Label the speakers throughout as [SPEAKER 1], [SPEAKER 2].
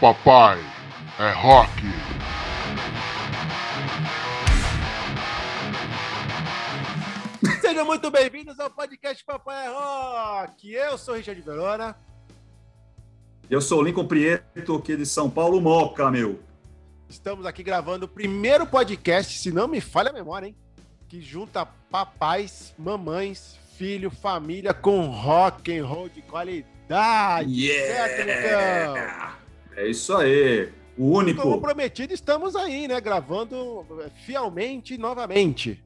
[SPEAKER 1] Papai é rock.
[SPEAKER 2] Sejam muito bem-vindos ao podcast Papai é Rock. Eu sou o Richard Verona.
[SPEAKER 3] Eu sou o Lincoln Prieto, aqui de São Paulo, Moca, meu.
[SPEAKER 2] Estamos aqui gravando o primeiro podcast, se não me falha a memória, hein? Que junta papais, mamães, filho, família com rock and roll de qualidade. Certo, Lucão?
[SPEAKER 3] É isso aí. O único.
[SPEAKER 2] Como prometido, estamos aí, né? Gravando fielmente novamente.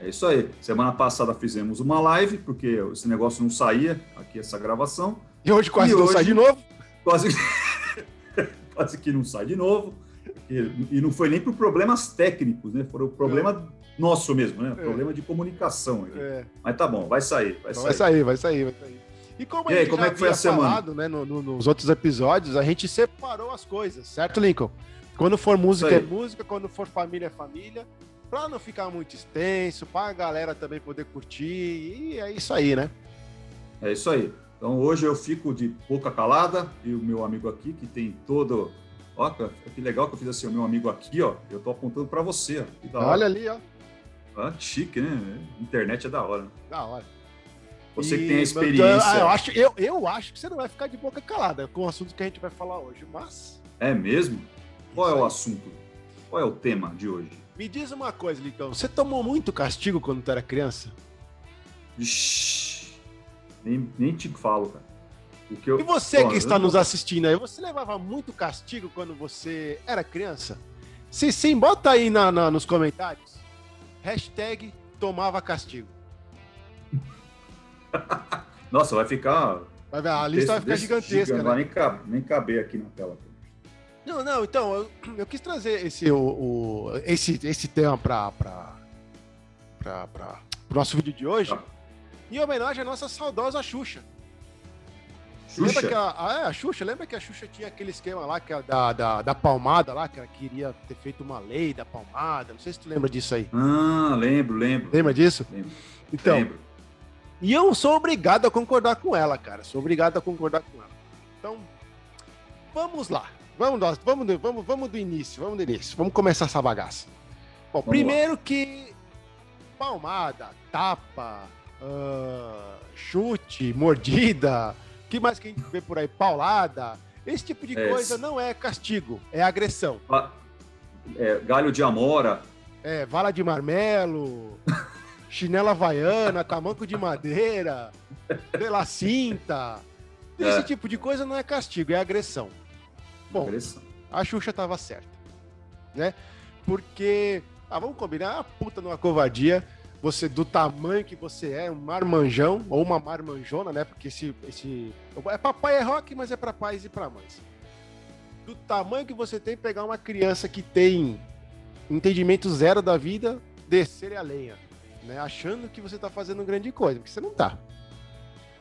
[SPEAKER 3] É isso aí. Semana passada fizemos uma live, porque esse negócio não saía aqui, essa gravação.
[SPEAKER 2] E hoje quase
[SPEAKER 3] E
[SPEAKER 2] não
[SPEAKER 3] hoje-
[SPEAKER 2] sai de novo.
[SPEAKER 3] Quase, quase que não sai de novo. E, e não foi nem por problemas técnicos, né? Foi o problema nosso mesmo, né? Problema de comunicação. aí.
[SPEAKER 2] É,
[SPEAKER 3] Mas tá bom, vai sair, vai
[SPEAKER 2] então
[SPEAKER 3] sair.
[SPEAKER 2] vai sair, vai sair, vai sair. E como
[SPEAKER 3] E
[SPEAKER 2] a
[SPEAKER 3] aí,
[SPEAKER 2] gente
[SPEAKER 3] como
[SPEAKER 2] já
[SPEAKER 3] é que foi a semana?
[SPEAKER 2] falado, né, no- no- nos outros episódios, a gente separou as coisas, certo, Lincoln? Quando for música é
[SPEAKER 3] aí.
[SPEAKER 2] música, quando for família é família, pra não ficar muito extenso, pra galera também poder curtir, e é isso aí, né?
[SPEAKER 3] É isso aí. Então hoje eu fico de boca calada e o meu amigo aqui, que tem todo. Ó, que legal que eu fiz assim, o meu amigo aqui, ó. Eu tô apontando para você.
[SPEAKER 2] Olha ali, ó,
[SPEAKER 3] Ah, que chique, né? Internet é da hora.
[SPEAKER 2] da hora.
[SPEAKER 3] Você que
[SPEAKER 2] E-
[SPEAKER 3] tem a experiência.
[SPEAKER 2] Ah, eu, acho, eu, eu acho que você não vai ficar de boca calada com o assunto que a gente vai falar hoje, mas...
[SPEAKER 3] É mesmo? Qual é
[SPEAKER 2] Isso
[SPEAKER 3] o
[SPEAKER 2] aí.
[SPEAKER 3] assunto? Qual é o tema de hoje?
[SPEAKER 2] Me diz uma coisa, Lincoln, você tomou muito castigo quando tu era criança?
[SPEAKER 3] Ixi, nem, nem te falo, cara. O que eu,
[SPEAKER 2] E você que
[SPEAKER 3] eu
[SPEAKER 2] está
[SPEAKER 3] não-
[SPEAKER 2] nos assistindo aí, você levava muito castigo quando você era criança? Se sim, bota aí na, na- nos comentários. Hashtag tomava castigo.
[SPEAKER 3] Nossa, vai ficar.
[SPEAKER 2] Vai ver, a lista vai ficar
[SPEAKER 3] desse
[SPEAKER 2] gigantesca,
[SPEAKER 3] gigante, Não
[SPEAKER 2] né?
[SPEAKER 3] vai nem, cab- nem caber aqui na tela.
[SPEAKER 2] Não, não, então, eu, eu quis trazer esse, o, o- esse, esse tema para o nosso vídeo de hoje,
[SPEAKER 3] Tá.
[SPEAKER 2] em homenagem à nossa saudosa Xuxa.
[SPEAKER 3] Xuxa?
[SPEAKER 2] Lembra que a, a, é, a Xuxa, lembra que a Xuxa tinha aquele esquema lá que a da, da, da palmada lá, que ela queria ter feito uma lei da palmada. Não sei se tu lembra disso aí.
[SPEAKER 3] Ah, lembro, lembro.
[SPEAKER 2] Lembra disso?
[SPEAKER 3] Lembro.
[SPEAKER 2] Então,
[SPEAKER 3] lembro.
[SPEAKER 2] e eu sou obrigado a concordar com ela, cara. Sou obrigado a concordar com ela. Então, vamos lá. Vamos, nós, vamos, do- vamos, vamos do início, vamos do início. Vamos começar essa bagaça. Bom,
[SPEAKER 3] Vamos
[SPEAKER 2] primeiro que palmada, tapa, ah, chute, mordida, que mais que a gente vê por aí? Paulada. Esse tipo de
[SPEAKER 3] É,
[SPEAKER 2] coisa não é castigo, é agressão.
[SPEAKER 3] Ah, é, galho de amora.
[SPEAKER 2] É, vala de marmelo, chinela havaiana, tamanco de madeira, lá, cinta. Esse
[SPEAKER 3] É.
[SPEAKER 2] tipo de coisa não é castigo, é agressão. Bom,
[SPEAKER 3] Agressão.
[SPEAKER 2] a Xuxa tava certa, né? Porque, ah, vamos combinar, a puta numa covardia, você do tamanho que você é, um marmanjão ou uma marmanjona, né? Porque esse, esse é papai é rock, mas é para pais e para mães. Do tamanho que você tem, pegar uma criança que tem entendimento zero da vida, descer a lenha, né? Achando que você tá fazendo grande coisa, porque você não tá.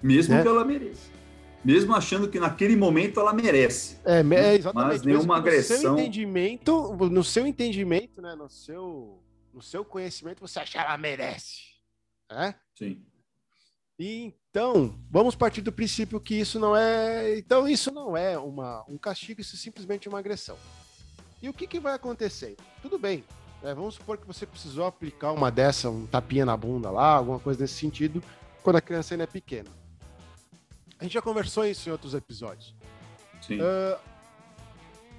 [SPEAKER 3] Mesmo
[SPEAKER 2] Né?
[SPEAKER 3] que ela mereça. Mesmo achando que naquele momento ela merece.
[SPEAKER 2] É, é exatamente.
[SPEAKER 3] Mas nenhuma
[SPEAKER 2] mesmo que No seu
[SPEAKER 3] agressão-
[SPEAKER 2] entendimento, no seu entendimento, né, no seu, no seu conhecimento, você acha que ela merece. Né?
[SPEAKER 3] Sim.
[SPEAKER 2] Então, vamos partir do princípio que isso não é. Então, isso não é uma, um castigo, isso é simplesmente uma agressão. E o que, que vai acontecer? Tudo bem. né, vamos supor que você precisou aplicar uma dessa, um tapinha na bunda lá, alguma coisa nesse sentido, quando a criança ainda é pequena. A gente já conversou isso em outros episódios.
[SPEAKER 3] Sim.
[SPEAKER 2] Ah,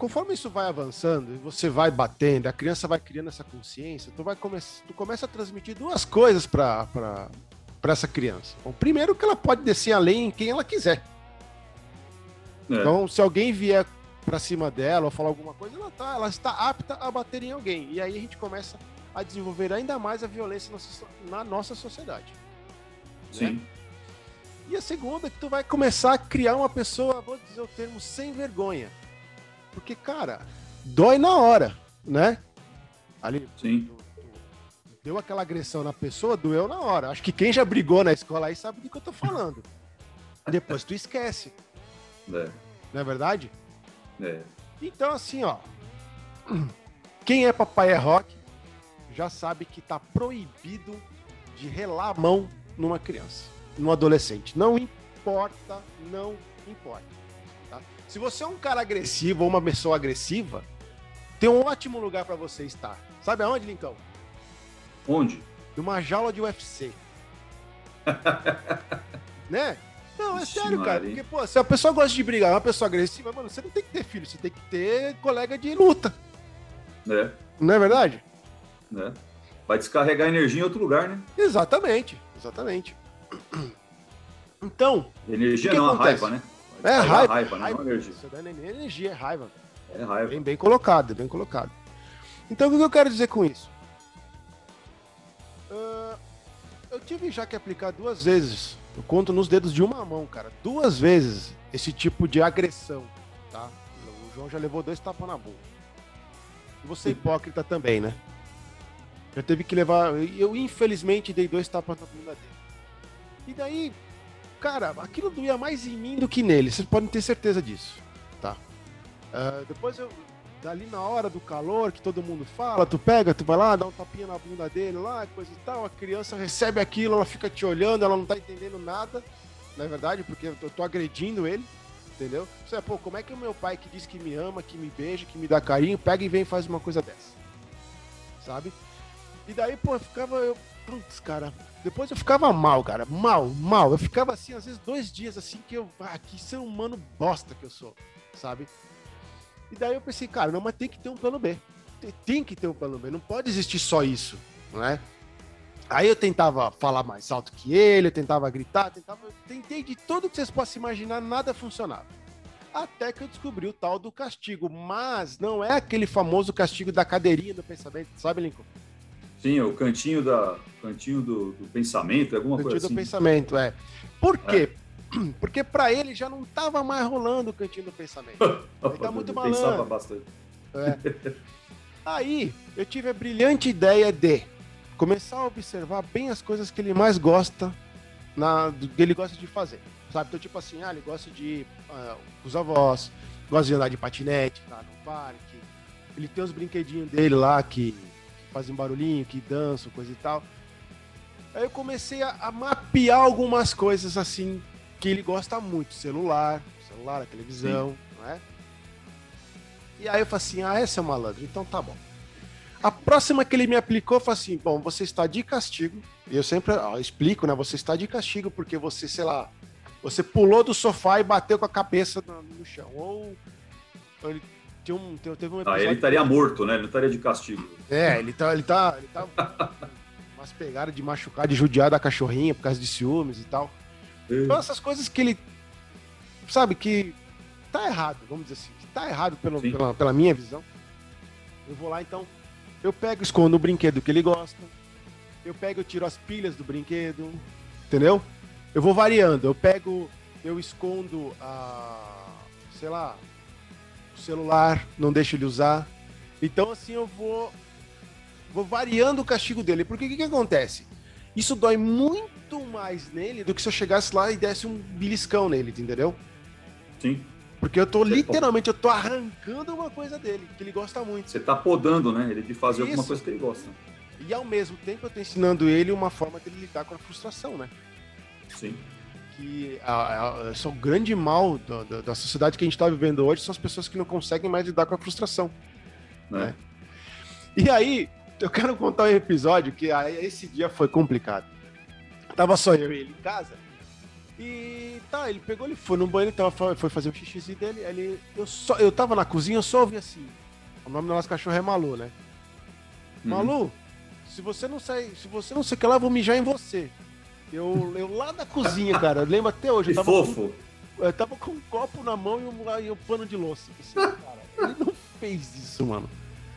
[SPEAKER 2] conforme isso vai avançando e você vai batendo, a criança vai criando essa consciência, tu vai come tu começa a transmitir duas coisas para para essa criança. Bom, primeiro que ela pode descer além em quem ela quiser.
[SPEAKER 3] É.
[SPEAKER 2] Então, se alguém vier para cima dela ou falar alguma coisa, ela tá, ela está apta a bater em alguém. E aí a gente começa a desenvolver ainda mais a violência na nossa- na nossa sociedade. né?
[SPEAKER 3] Sim.
[SPEAKER 2] E a segunda é que tu vai começar a criar uma pessoa, vou dizer o termo, sem vergonha. Porque, cara, dói na hora, né? Ali,
[SPEAKER 3] Sim.
[SPEAKER 2] deu aquela agressão na pessoa, doeu na hora. Acho que quem já brigou na escola aí sabe do que eu tô falando. Depois tu esquece,
[SPEAKER 3] É.
[SPEAKER 2] não é verdade?
[SPEAKER 3] É.
[SPEAKER 2] Então, assim, ó. Quem é papai é rock já sabe que tá proibido de relar a mão numa criança, num adolescente. Não, im- importa, não importa. Se você é um cara agressivo ou uma pessoa agressiva, tem um ótimo lugar pra você estar. Sabe aonde, Lincão?
[SPEAKER 3] Onde?
[SPEAKER 2] Numa jaula de UFC. né? Não, é
[SPEAKER 3] Ixi,
[SPEAKER 2] sério, cara.
[SPEAKER 3] Maria.
[SPEAKER 2] Porque, pô, se a pessoa gosta de brigar, é uma pessoa agressiva, mano, você não tem que ter filho, você tem que ter colega de luta.
[SPEAKER 3] Né?
[SPEAKER 2] Não é verdade?
[SPEAKER 3] Né? Vai descarregar energia em outro lugar, né?
[SPEAKER 2] Exatamente, exatamente. Então,
[SPEAKER 3] Energia não, a
[SPEAKER 2] acontece?
[SPEAKER 3] raiva, né?
[SPEAKER 2] É raiva,
[SPEAKER 3] raiva, né?
[SPEAKER 2] raiva,
[SPEAKER 3] energia.
[SPEAKER 2] Isso não é energia, é raiva.
[SPEAKER 3] É raiva.
[SPEAKER 2] Bem, bem colocado, bem colocado. Então, o que eu quero dizer com isso? Ah, eu tive já que aplicar duas vezes, eu conto nos dedos de uma mão, cara, duas vezes esse tipo de agressão, tá? O João já levou dois tapas na boca. E você é hipócrita também, né? Já teve que levar. Eu, infelizmente, dei dois tapas na bunda dele. E daí, cara, aquilo doía mais em mim do que nele, vocês podem ter certeza disso, tá? Ah, depois eu, dali na hora do calor, que todo mundo fala, tu pega, tu vai lá, dá um tapinha na bunda dele lá, coisa e tal, a criança recebe aquilo, ela fica te olhando, ela não tá entendendo nada, na verdade, porque eu tô, tô agredindo ele, entendeu? Você, pô, como é que o meu pai que diz que me ama, que me beija, que me dá carinho, pega e vem e faz uma coisa dessa? Sabe? E daí, pô, eu ficava, eu, putz, cara, depois eu ficava mal, cara, mal, mal, eu ficava assim, às vezes dois dias assim, que eu, ah, que ser humano bosta que eu sou, sabe? E daí eu pensei, cara, não, mas tem que ter um plano B. Tem, que ter um plano B, não pode existir só isso, não é? Aí eu tentava falar mais alto que ele, eu tentava gritar, tentava, tentei de tudo que vocês possam imaginar, nada funcionava. Até que eu descobri o tal do castigo, mas não é aquele famoso castigo da cadeirinha do pensamento, sabe, Lincoln?
[SPEAKER 3] Sim, o cantinho, da, cantinho do, do pensamento, alguma
[SPEAKER 2] Cantinho
[SPEAKER 3] coisa
[SPEAKER 2] do
[SPEAKER 3] assim.
[SPEAKER 2] pensamento, é. Por quê? Porque pra ele já não tava mais rolando o cantinho do pensamento. Ele tá muito
[SPEAKER 3] Eu Pensava
[SPEAKER 2] malandro.
[SPEAKER 3] bastante.
[SPEAKER 2] É. Aí eu tive a brilhante ideia de começar a observar bem as coisas que ele mais gosta, na, do que ele gosta de fazer. Sabe? Então, tipo assim, ah, ele gosta de com os avós, gosta de andar de patinete, tá no parque. Ele tem os brinquedinhos dele lá que, fazem barulhinho, que dançam, coisa e tal. Aí eu comecei a, a mapear algumas coisas assim que ele gosta muito: celular, celular, a televisão, não é? E aí eu falei assim: ah, essa é malandro, então tá bom. A próxima que ele me aplicou foi assim: bom, você está de castigo. E eu sempre ó, explico, né? Você está de castigo porque você, sei lá, você pulou do sofá e bateu com a cabeça no, no chão. Ou ou ele tinha um, teve um
[SPEAKER 3] Ah,
[SPEAKER 2] episódio.
[SPEAKER 3] ele estaria morto, né? Ele não estaria de castigo.
[SPEAKER 2] É, ele tá, ele tá, ele tá umas pegadas de machucar, de judiar da cachorrinha por causa de ciúmes e tal. Então essas coisas que ele sabe que tá errado, vamos dizer assim, que tá errado pelo, pela, pela minha visão. Eu vou lá então, eu pego escondo o brinquedo que ele gosta. Eu pego e tiro as pilhas do brinquedo, entendeu? Eu vou variando, eu pego, eu escondo a, sei lá, celular, não deixo ele usar. Então assim eu vou vou variando o castigo dele, porque o que, que acontece? Isso dói muito mais nele do que se eu chegasse lá e desse um beliscão nele, entendeu?
[SPEAKER 3] Sim.
[SPEAKER 2] Porque eu tô
[SPEAKER 3] Você
[SPEAKER 2] literalmente, eu tô arrancando uma coisa dele, que ele gosta muito.
[SPEAKER 3] Você tá podando, né? Ele de fazer alguma
[SPEAKER 2] Isso.
[SPEAKER 3] coisa que ele gosta.
[SPEAKER 2] E ao mesmo tempo eu tô ensinando ele uma forma dele lidar com a frustração, né?
[SPEAKER 3] Sim.
[SPEAKER 2] Que a, a, só o grande mal da, da, da sociedade que a gente tá vivendo hoje são as pessoas que não conseguem mais lidar com a frustração.
[SPEAKER 3] Né?
[SPEAKER 2] E aí, eu quero contar um episódio que aí, esse dia foi complicado. Tava só eu e ele em casa. E tá, ele pegou, ele foi no banheiro, tava, foi fazer o xixizinho dele. Ele, eu, só, eu tava na cozinha, eu só ouvi assim. O nome do nosso cachorro é Malu, né?
[SPEAKER 3] Uhum.
[SPEAKER 2] Malu, se você não sair, se você não sei o que lá, eu vou mijar em você. Eu, eu lá da cozinha, cara, eu lembro até hoje. Eu tava,
[SPEAKER 3] fofo.
[SPEAKER 2] Com, eu tava com um copo na mão e um, e um pano de louça. Assim, cara, ele não fez isso, mano.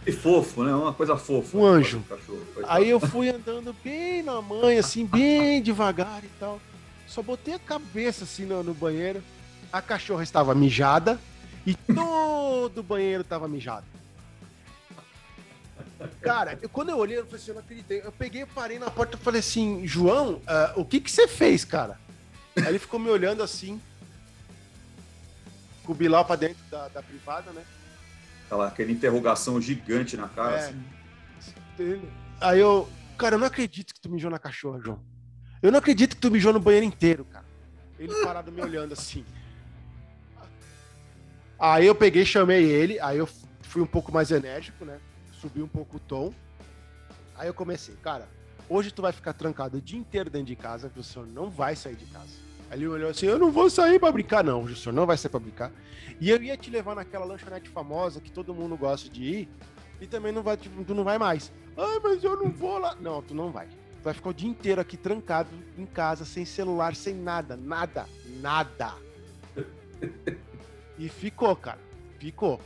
[SPEAKER 3] Que fofo, né? Uma coisa fofa.
[SPEAKER 2] Um anjo.
[SPEAKER 3] Cachorro.
[SPEAKER 2] Aí eu fui andando bem na manha, assim, bem devagar e tal. Só botei a cabeça assim no, no banheiro. A cachorra estava mijada e todo o banheiro estava mijado. Cara, eu- quando eu olhei, eu falei assim, eu não acreditei. Eu peguei, parei na porta e falei assim, João, ah, o que que você fez, cara? Aí ele ficou me olhando assim, com o Bilal pra dentro da, da privada, né?
[SPEAKER 3] Aquela, aquela interrogação gigante na cara.
[SPEAKER 2] É.
[SPEAKER 3] assim.
[SPEAKER 2] Aí eu, cara, eu não acredito que tu mijou na cachorra, João. Eu não acredito que tu mijou no banheiro inteiro, cara. Ele parado me olhando assim. Aí eu peguei, chamei ele, aí eu fui um pouco mais enérgico, né? Subi um pouco o tom. Aí eu comecei, cara, hoje tu vai ficar trancado o dia inteiro dentro de casa, que o senhor não vai sair de casa. Aí ele olhou assim, eu não vou sair pra brincar, não. O senhor não vai sair pra brincar. E eu ia te levar naquela lanchonete famosa que todo mundo gosta de ir, e também não vai, tu não vai mais. Ah, mas eu não vou lá. Não, tu não vai. Tu vai ficar o dia inteiro aqui trancado em casa, sem celular, sem nada, nada, nada. E ficou, cara. Ficou.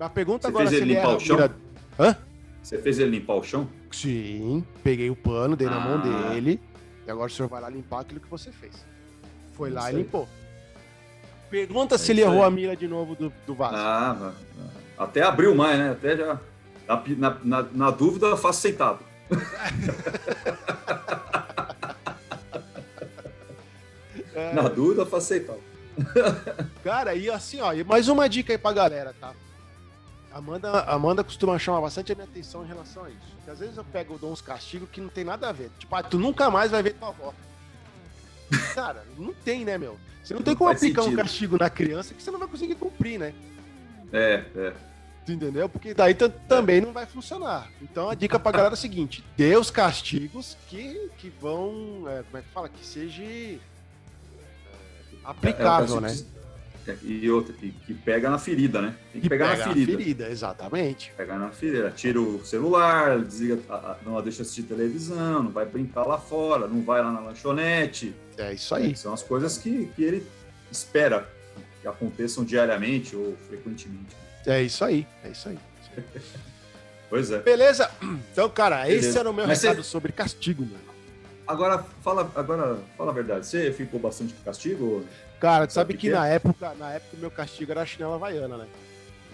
[SPEAKER 2] A pergunta
[SPEAKER 3] Você
[SPEAKER 2] agora
[SPEAKER 3] fez
[SPEAKER 2] se
[SPEAKER 3] ele
[SPEAKER 2] ele
[SPEAKER 3] limpar
[SPEAKER 2] erra
[SPEAKER 3] o chão?
[SPEAKER 2] mira- Hã?
[SPEAKER 3] Você fez ele limpar o chão?
[SPEAKER 2] Sim, peguei o pano, dei na
[SPEAKER 3] Ah.
[SPEAKER 2] mão dele. E agora o senhor vai lá limpar aquilo que você fez. Foi lá e limpou. Pergunta
[SPEAKER 3] É
[SPEAKER 2] se ele errou a mira de novo do, do vaso.
[SPEAKER 3] Ah, até abriu mais, né? Até já. Na, na, na, na dúvida, eu faço sentado.
[SPEAKER 2] É,
[SPEAKER 3] Na dúvida, eu faço sentado.
[SPEAKER 2] Cara, e assim, ó, e mais uma dica aí pra galera, tá? Amanda, Amanda costuma chamar bastante a minha atenção em relação a isso. Porque às vezes eu pego, dou uns castigos que não tem nada a ver. Tipo, ah, tu nunca mais vai ver tua avó. Cara, não tem, né, meu? Você não tem como aplicar um
[SPEAKER 3] sentido.
[SPEAKER 2] castigo na criança que você não vai conseguir cumprir, né?
[SPEAKER 3] É, é.
[SPEAKER 2] Tu entendeu? Porque daí também não vai funcionar. Então a dica pra galera é a seguinte: dê os castigos que, que vão. é, como é que fala? Que seja é, aplicável,
[SPEAKER 3] É, o
[SPEAKER 2] né?
[SPEAKER 3] caso que- E outra, que, que pega na ferida, né? Tem que
[SPEAKER 2] Que
[SPEAKER 3] pegar
[SPEAKER 2] pega
[SPEAKER 3] na
[SPEAKER 2] a
[SPEAKER 3] ferida.
[SPEAKER 2] exatamente.
[SPEAKER 3] Pegar na ferida. Tira o celular, desliga, não deixa assistir televisão, não vai brincar lá fora, não vai lá na lanchonete.
[SPEAKER 2] É isso aí.
[SPEAKER 3] São as coisas que, que ele espera que aconteçam diariamente ou frequentemente.
[SPEAKER 2] É isso aí. É isso aí.
[SPEAKER 3] Pois é.
[SPEAKER 2] Beleza? Então, cara, esse
[SPEAKER 3] Beleza.
[SPEAKER 2] era o meu
[SPEAKER 3] Mas
[SPEAKER 2] recado sobre castigo, mano.
[SPEAKER 3] Agora fala, agora fala a verdade. Você ficou bastante com castigo?
[SPEAKER 2] Cara, tu sabe
[SPEAKER 3] Sabe
[SPEAKER 2] que
[SPEAKER 3] que é?
[SPEAKER 2] na época, na época o meu castigo era a chinela havaiana, né?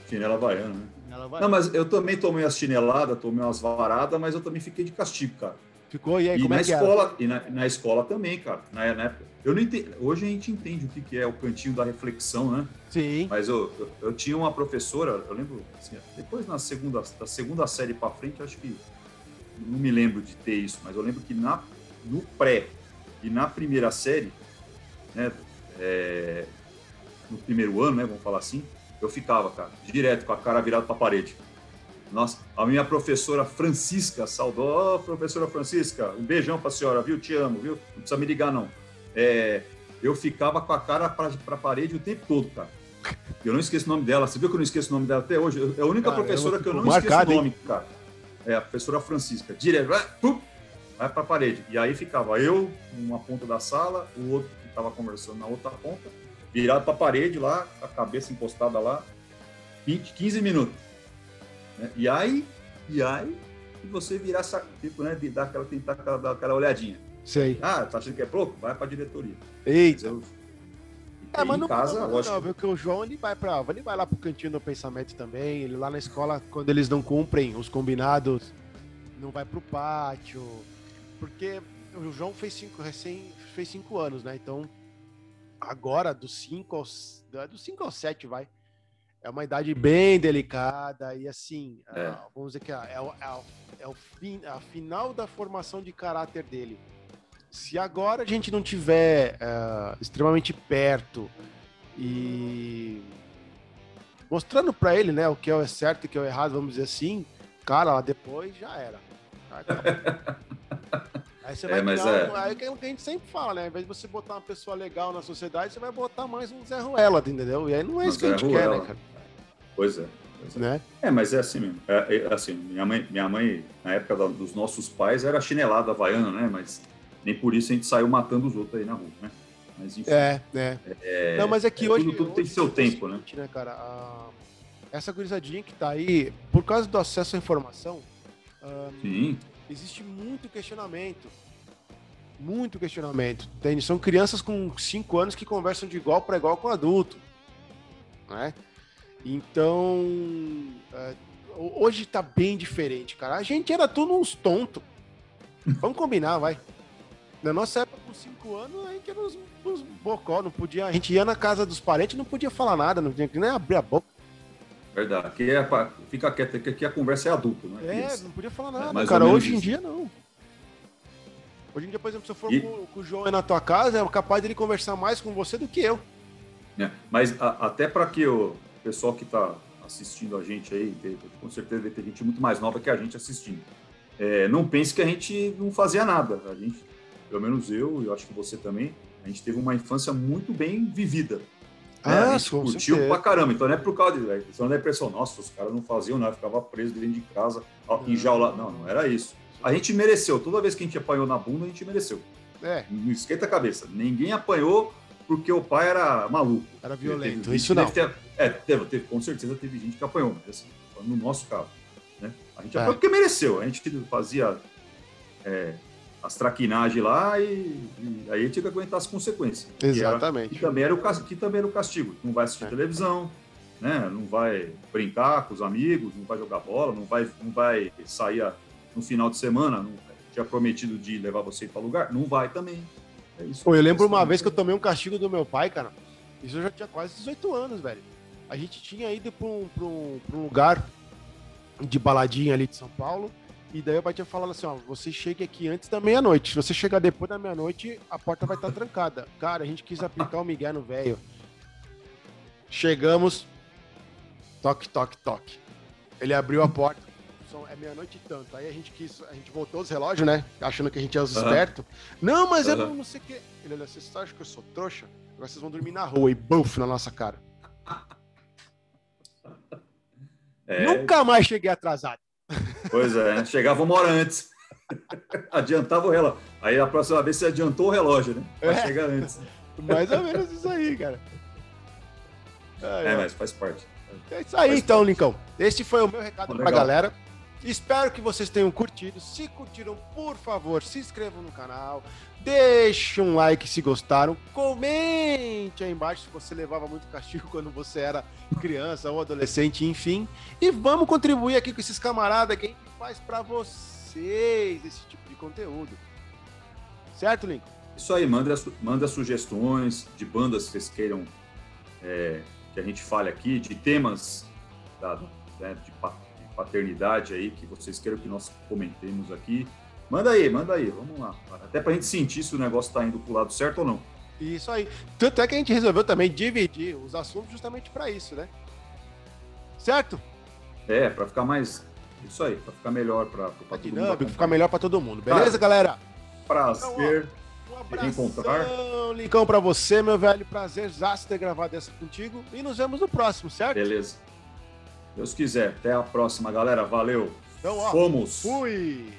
[SPEAKER 3] Chinela baiana, né?
[SPEAKER 2] Chinela
[SPEAKER 3] Não,
[SPEAKER 2] havaiana.
[SPEAKER 3] mas eu também tomei as chineladas, tomei umas varadas, mas eu também fiquei de castigo, cara.
[SPEAKER 2] Ficou, e aí,
[SPEAKER 3] E
[SPEAKER 2] como
[SPEAKER 3] na
[SPEAKER 2] é que
[SPEAKER 3] escola, e na, na escola também, cara. Na, na época, eu não entendi, hoje a gente entende o que, que é o cantinho da reflexão, né?
[SPEAKER 2] era? Sim.
[SPEAKER 3] Mas eu, eu, eu tinha uma professora, eu lembro, assim, depois na segunda, da segunda série para frente, acho que não me lembro de ter isso, mas eu lembro que na, no pré e na primeira série, né, é, no primeiro ano, né, vamos falar assim, eu ficava, cara, direto com a cara virada para a parede. Nossa, a minha professora Francisca, saudou, Ô, professora Francisca, um beijão para a senhora, viu? Te amo, viu? Não precisa me ligar, não. É, eu ficava com a cara para a parede o tempo todo, cara. Eu não esqueço o nome dela. Você viu que eu não esqueço o nome dela até hoje? É a única
[SPEAKER 2] Caramba,
[SPEAKER 3] professora que eu não
[SPEAKER 2] ficou
[SPEAKER 3] esqueço
[SPEAKER 2] marcado,
[SPEAKER 3] o nome, cara. É a professora Francisca. Direto, vai, vai para a parede. E aí ficava eu, numa ponta da sala, o outro estava conversando na outra ponta, virado para a parede lá, a cabeça encostada lá, 20, 15 minutos. né? E aí, e aí, e você virar, essa- tipo, né, de dar aquela, tentar aquela, dar aquela olhadinha.
[SPEAKER 2] Sei.
[SPEAKER 3] Ah, tá achando que é pouco? Vai para a diretoria.
[SPEAKER 2] Eita.
[SPEAKER 3] eu-
[SPEAKER 2] É, mas não,
[SPEAKER 3] casa,
[SPEAKER 2] não,
[SPEAKER 3] lógico.
[SPEAKER 2] não, o João ele vai para, ele vai lá pro cantinho do pensamento também. Ele lá na escola, quando eles não cumprem os combinados, não vai pro pátio, porque o João fez cinco recém fez cinco anos, né? Então agora dos cinco aos da- dos cinco aos sete vai é uma idade bem delicada e assim
[SPEAKER 3] É.
[SPEAKER 2] ah, vamos dizer que é, é, o- é, o- é o fim, a final da formação de caráter dele. Se agora a gente não tiver ah, extremamente perto e mostrando pra ele, né, o que é certo e o que é errado, vamos dizer assim, cara, lá depois já era. Acabou. Aí você
[SPEAKER 3] É,
[SPEAKER 2] vai
[SPEAKER 3] mas
[SPEAKER 2] criar
[SPEAKER 3] é.
[SPEAKER 2] um, aí é o que a gente sempre fala, né? Ao invés de você botar uma pessoa legal na sociedade, você vai botar mais um Zé Ruela, entendeu? E aí não é
[SPEAKER 3] Um
[SPEAKER 2] isso que a gente quer, né,
[SPEAKER 3] Ruela.
[SPEAKER 2] cara?
[SPEAKER 3] Pois é. Pois é.
[SPEAKER 2] Né?
[SPEAKER 3] É, mas é assim mesmo. É, é, assim, minha mãe, minha mãe, na época da- dos nossos pais, era chinelada havaiana, né? Mas nem por isso a gente saiu matando os outros aí na rua, né? Mas enfim.
[SPEAKER 2] É, né?
[SPEAKER 3] é-
[SPEAKER 2] não, mas é que
[SPEAKER 3] é,
[SPEAKER 2] hoje.
[SPEAKER 3] Tudo, tudo tem
[SPEAKER 2] hoje
[SPEAKER 3] seu
[SPEAKER 2] é o
[SPEAKER 3] tempo, né?
[SPEAKER 2] né, cara? A- Essa gurizadinha que tá aí, por causa do acesso à informação, ah,
[SPEAKER 3] Sim.
[SPEAKER 2] Existe muito questionamento. Muito questionamento. Entende? São crianças com 5 anos que conversam de igual para igual com adulto. Né? Então, é, ho- hoje tá bem diferente, cara. A gente era tudo uns tontos. Vamos combinar, vai. Na nossa época, com 5 anos, a gente era uns, uns bocó, não podia. A gente ia na casa dos parentes, não podia falar nada, não tinha que nem abrir a boca.
[SPEAKER 3] Verdade. Aqui é pra, fica quieto, que aqui a conversa é adulto, né?
[SPEAKER 2] É, não podia falar nada,
[SPEAKER 3] mais ou
[SPEAKER 2] cara. Hoje em
[SPEAKER 3] isso.
[SPEAKER 2] dia, não. Hoje em dia, por exemplo, se eu for
[SPEAKER 3] E-
[SPEAKER 2] com, com o João na tua casa, é capaz dele conversar mais com você do que eu.
[SPEAKER 3] né? Mas a- até para que o pessoal que está assistindo a gente aí, tem- com certeza vai ter gente muito mais nova que a gente assistindo. É, não pense que a gente não fazia nada. A gente, pelo menos eu, e eu acho que você também, a gente teve uma infância muito bem vivida. Né? a gente curtiu pra caramba. Então não é por causa de. Você não a impressão, nossa, os caras não faziam nada, ficava preso dentro de casa, enjaulado. Não, não era isso. A gente mereceu. Toda vez que a gente apanhou na bunda, a gente mereceu.
[SPEAKER 2] É,
[SPEAKER 3] Não esquenta a cabeça. Ninguém apanhou porque o pai era maluco.
[SPEAKER 2] era violento.
[SPEAKER 3] Teve-
[SPEAKER 2] Isso não.
[SPEAKER 3] deve ter- é, teve, teve- com certeza teve gente que apanhou, mas assim, no nosso caso. Né? A gente
[SPEAKER 2] É.
[SPEAKER 3] apanhou porque mereceu. A gente fazia é, as traquinagens lá e, e aí tinha que aguentar as consequências. Que era-
[SPEAKER 2] Exatamente.
[SPEAKER 3] que também era o, que também era o castigo. Não vai assistir
[SPEAKER 2] É.
[SPEAKER 3] televisão, né? não vai brincar com os amigos, não vai jogar bola, não vai, não vai sair a- no final de semana, não tinha prometido de levar você para lugar, não vai também. É isso.
[SPEAKER 2] Pô, eu lembro uma vez que eu tomei um castigo do meu pai, cara. Isso eu já tinha quase 18 anos, velho. A gente tinha ido pra um, pra um, pra um lugar de baladinha ali de São Paulo. E daí o pai tinha falado assim: ó, você chegue aqui antes da meia-noite. Se você chegar depois da meia-noite, a porta vai estar trancada. Cara, a gente quis aplicar o Miguel no velho. Chegamos. Toque, toque, toque. Ele abriu a porta. É meia-noite e tanto. Aí a gente quis. A gente voltou os relógios, né? Achando que a gente é os
[SPEAKER 3] Aham.
[SPEAKER 2] espertos. Não, mas eu
[SPEAKER 3] Aham.
[SPEAKER 2] não, não sei o quê. Ele olhou assim, você acha que eu sou trouxa? Agora vocês vão dormir na rua e buf na nossa cara.
[SPEAKER 3] É,
[SPEAKER 2] Nunca mais cheguei atrasado.
[SPEAKER 3] Pois é, chegava uma hora antes. Adiantava o relógio. Aí a próxima vez você adiantou o relógio, né? Pra
[SPEAKER 2] É.
[SPEAKER 3] chegar antes.
[SPEAKER 2] Mais ou menos isso aí, cara. Ai,
[SPEAKER 3] É,
[SPEAKER 2] ai.
[SPEAKER 3] mas faz parte.
[SPEAKER 2] É isso aí,
[SPEAKER 3] Faz
[SPEAKER 2] então,
[SPEAKER 3] parte.
[SPEAKER 2] Lincão. Este foi o meu recado pra
[SPEAKER 3] legal.
[SPEAKER 2] galera. Espero que vocês tenham curtido. Se curtiram, por favor, se inscrevam no canal. Deixe um like se gostaram. Comente aí embaixo se você levava muito castigo quando você era criança ou adolescente, enfim. E vamos contribuir aqui com esses camaradas que a gente faz pra vocês esse tipo de conteúdo. Certo, Lincoln?
[SPEAKER 3] Isso aí, manda, manda sugestões de bandas que vocês queiram é, que a gente fale aqui, de temas da- né, de, pa- de paternidade aí, que vocês queiram que nós comentemos aqui. Manda aí, manda aí, vamos lá. Até pra gente sentir se o negócio tá indo pro lado certo ou não.
[SPEAKER 2] Isso aí. Tanto é que a gente resolveu também dividir os assuntos justamente pra isso, né? Certo?
[SPEAKER 3] É, pra ficar mais. Isso aí, pra ficar melhor todo mundo
[SPEAKER 2] dinâmico, ficar melhor pra todo mundo. Beleza, galera?
[SPEAKER 3] Prazer.
[SPEAKER 2] Um
[SPEAKER 3] reencontrar.
[SPEAKER 2] abração, Lincão, pra você, meu velho. Prazer ter gravado essa contigo. E nos vemos no próximo, certo?
[SPEAKER 3] Beleza. Deus quiser. Até a próxima, galera. Valeu.
[SPEAKER 2] Então, ó,
[SPEAKER 3] Fomos.
[SPEAKER 2] Fui!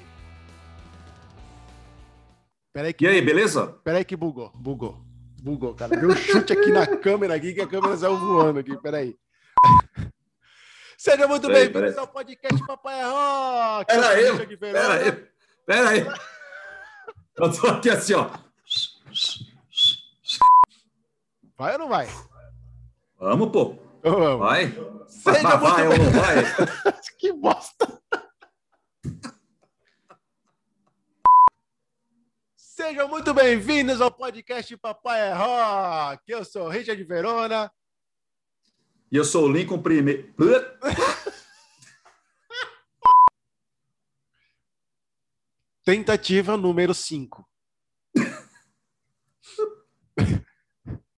[SPEAKER 2] Peraí que,
[SPEAKER 3] E aí, beleza?
[SPEAKER 2] peraí que bugou. Bugou. Bugou, cara. Deu um chute aqui na câmera aqui, que a câmera saiu voando aqui. Peraí. Seja muito
[SPEAKER 3] Peraí,
[SPEAKER 2] bem-vindos
[SPEAKER 3] peraí.
[SPEAKER 2] ao podcast Papai é Rock.
[SPEAKER 3] Pera
[SPEAKER 2] Eu sou
[SPEAKER 3] aí,
[SPEAKER 2] Richard Verona.
[SPEAKER 3] Pera aí. Pera aí. Eu tô aqui assim, ó.
[SPEAKER 2] Vai ou não vai?
[SPEAKER 3] Vamos, pô.
[SPEAKER 2] Vamos.
[SPEAKER 3] Vai.
[SPEAKER 2] Seja
[SPEAKER 3] vai,
[SPEAKER 2] muito
[SPEAKER 3] vai ou não vai?
[SPEAKER 2] Que bosta! Sejam muito bem-vindos ao podcast Papai é Rock. Eu sou o Richard Verona.
[SPEAKER 3] E eu sou o Lincoln primeiro.
[SPEAKER 2] Tentativa número 5.